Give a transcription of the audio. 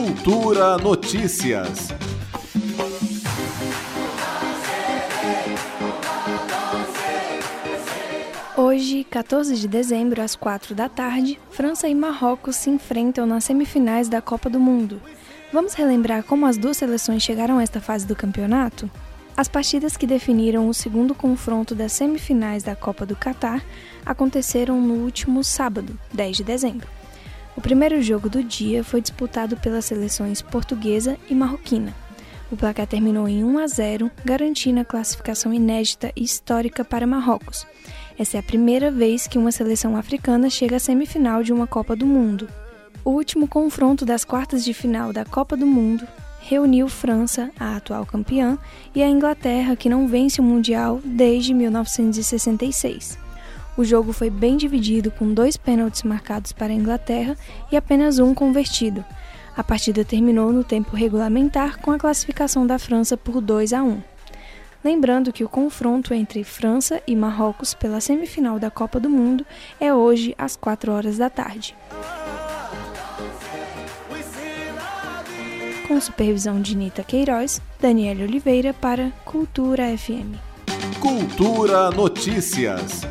Cultura Notícias. Hoje, 14 de dezembro, às 4 da tarde, França e Marrocos se enfrentam nas semifinais da Copa do Mundo. Vamos relembrar como as duas seleções chegaram a esta fase do campeonato? As partidas que definiram o segundo confronto das semifinais da Copa do Catar aconteceram no último sábado, 10 de dezembro. O primeiro jogo do dia foi disputado pelas seleções portuguesa e marroquina. O placar terminou em 1 a 0, garantindo a classificação inédita e histórica para Marrocos. Essa é a primeira vez que uma seleção africana chega à semifinal de uma Copa do Mundo. O último confronto das quartas de final da Copa do Mundo reuniu França, a atual campeã, e a Inglaterra, que não vence o Mundial desde 1966. O jogo foi bem dividido, com dois pênaltis marcados para a Inglaterra e apenas um convertido. A partida terminou no tempo regulamentar com a classificação da França por 2 a 1. Lembrando que o confronto entre França e Marrocos pela semifinal da Copa do Mundo é hoje às 4 horas da tarde. Com supervisão de Nita Queiroz, Daniela Oliveira para Cultura FM. Cultura Notícias.